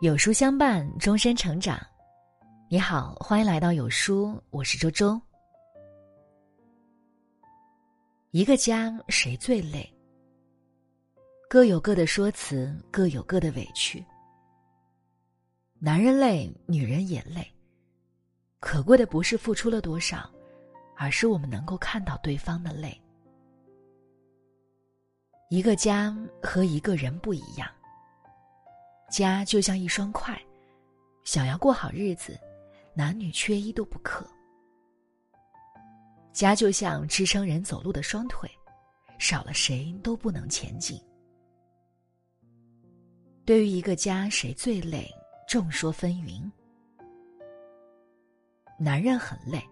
有书相伴，终身成长。你好，欢迎来到有书，我是周周。一个家谁最累？各有各的说辞，各有各的委屈。男人累，女人也累。可贵的不是付出了多少，而是我们能够看到对方的累。一个家和一个人不一样。家就像一双筷，想要过好日子，男女缺一都不可。家就像支撑人走路的双腿，少了谁都不能前进。对于一个家，谁最累？众说纷纭。男人很累，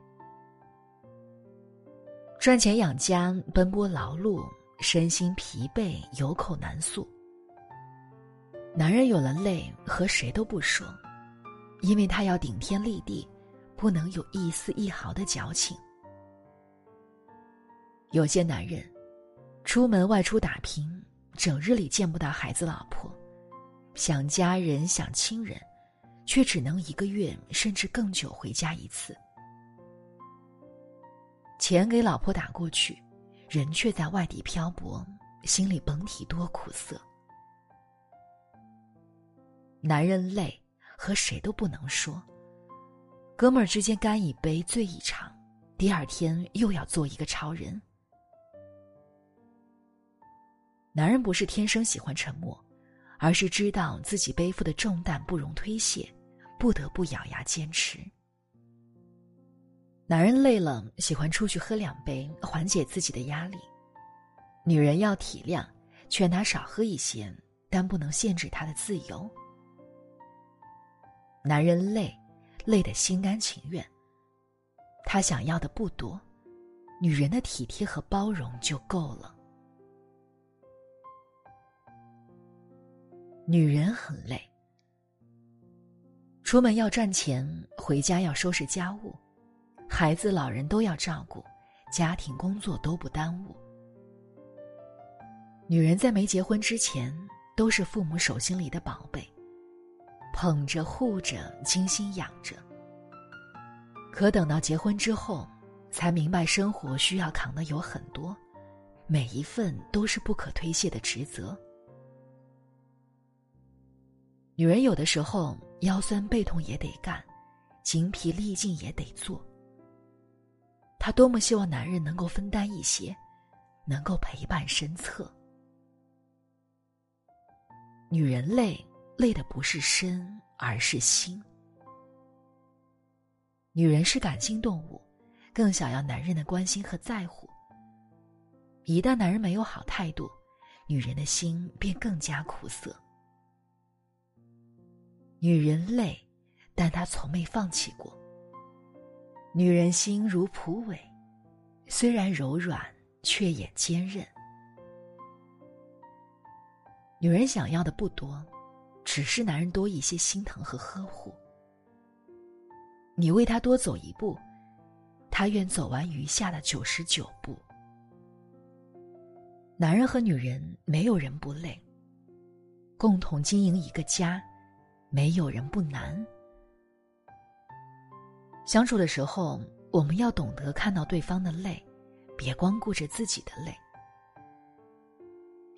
赚钱养家，奔波劳碌，身心疲惫，有口难诉。男人有了累，和谁都不说，因为他要顶天立地，不能有一丝一毫的矫情。有些男人，出门外出打拼，整日里见不到孩子老婆，想家人想亲人，却只能一个月甚至更久回家一次。钱给老婆打过去，人却在外地漂泊，心里甭提多苦涩。男人累，和谁都不能说。哥们儿之间干一杯，醉一场，第二天又要做一个超人。男人不是天生喜欢沉默，而是知道自己背负的重担不容推卸，不得不咬牙坚持。男人累了，喜欢出去喝两杯，缓解自己的压力；女人要体谅，劝他少喝一些，但不能限制他的自由。男人累，累得心甘情愿。他想要的不多，女人的体贴和包容就够了。女人很累，出门要赚钱，回家要收拾家务，孩子、老人都要照顾，家庭、工作都不耽误。女人在没结婚之前，都是父母手心里的宝贝。捧着护着，精心养着。可等到结婚之后，才明白生活需要扛的有很多，每一份都是不可推卸的职责。女人有的时候腰酸背痛也得干，精疲力尽也得做。她多么希望男人能够分担一些，能够陪伴身侧。女人累。累的不是身，而是心。女人是感性动物，更想要男人的关心和在乎。一旦男人没有好态度，女人的心便更加苦涩。女人累，但她从没放弃过。女人心如蒲苇，虽然柔软，却也坚韧。女人想要的不多。只是男人多一些心疼和呵护，你为他多走一步，他愿走完余下的九十九步。男人和女人没有人不累，共同经营一个家，没有人不难。相处的时候，我们要懂得看到对方的累，别光顾着自己的累，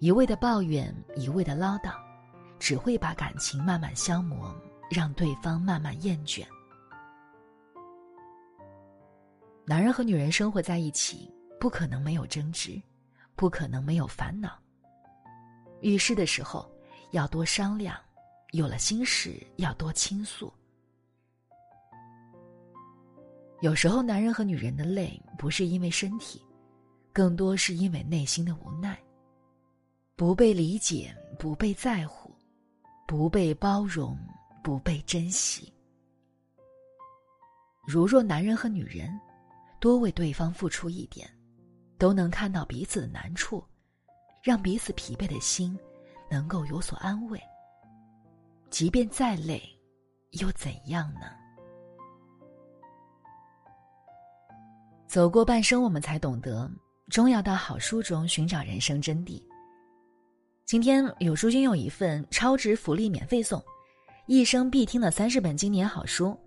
一味的抱怨，一味的唠叨。只会把感情慢慢消磨，让对方慢慢厌倦。男人和女人生活在一起，不可能没有争执，不可能没有烦恼。遇事的时候要多商量，有了心事要多倾诉。有时候，男人和女人的累不是因为身体，更多是因为内心的无奈，不被理解，不被在乎。不被包容，不被珍惜。如若男人和女人多为对方付出一点，都能看到彼此的难处，让彼此疲惫的心能够有所安慰。即便再累，又怎样呢？走过半生，我们才懂得，终要到好书中寻找人生真谛。今天有书君有一份超值福利免费送，一生必听的三十本经典好书，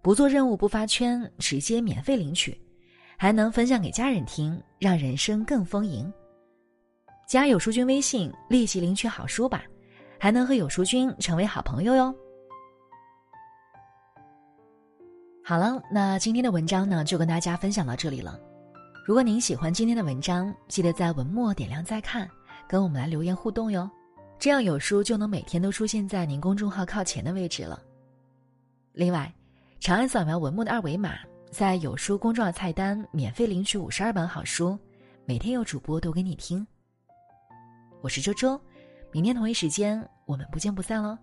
不做任务不发圈，直接免费领取，还能分享给家人听，让人生更丰盈。加有书君微信，立即领取好书吧，还能和有书君成为好朋友哟。好了，那今天的文章呢，就跟大家分享到这里了。如果您喜欢今天的文章，记得在文末点亮再看，跟我们来留言互动哟。这样有书就能每天都出现在您公众号靠前的位置了。另外，长按扫描文末的二维码，在有书公众号菜单免费领取五十二本好书，每天有主播读给你听。我是周周，明天同一时间我们不见不散喽。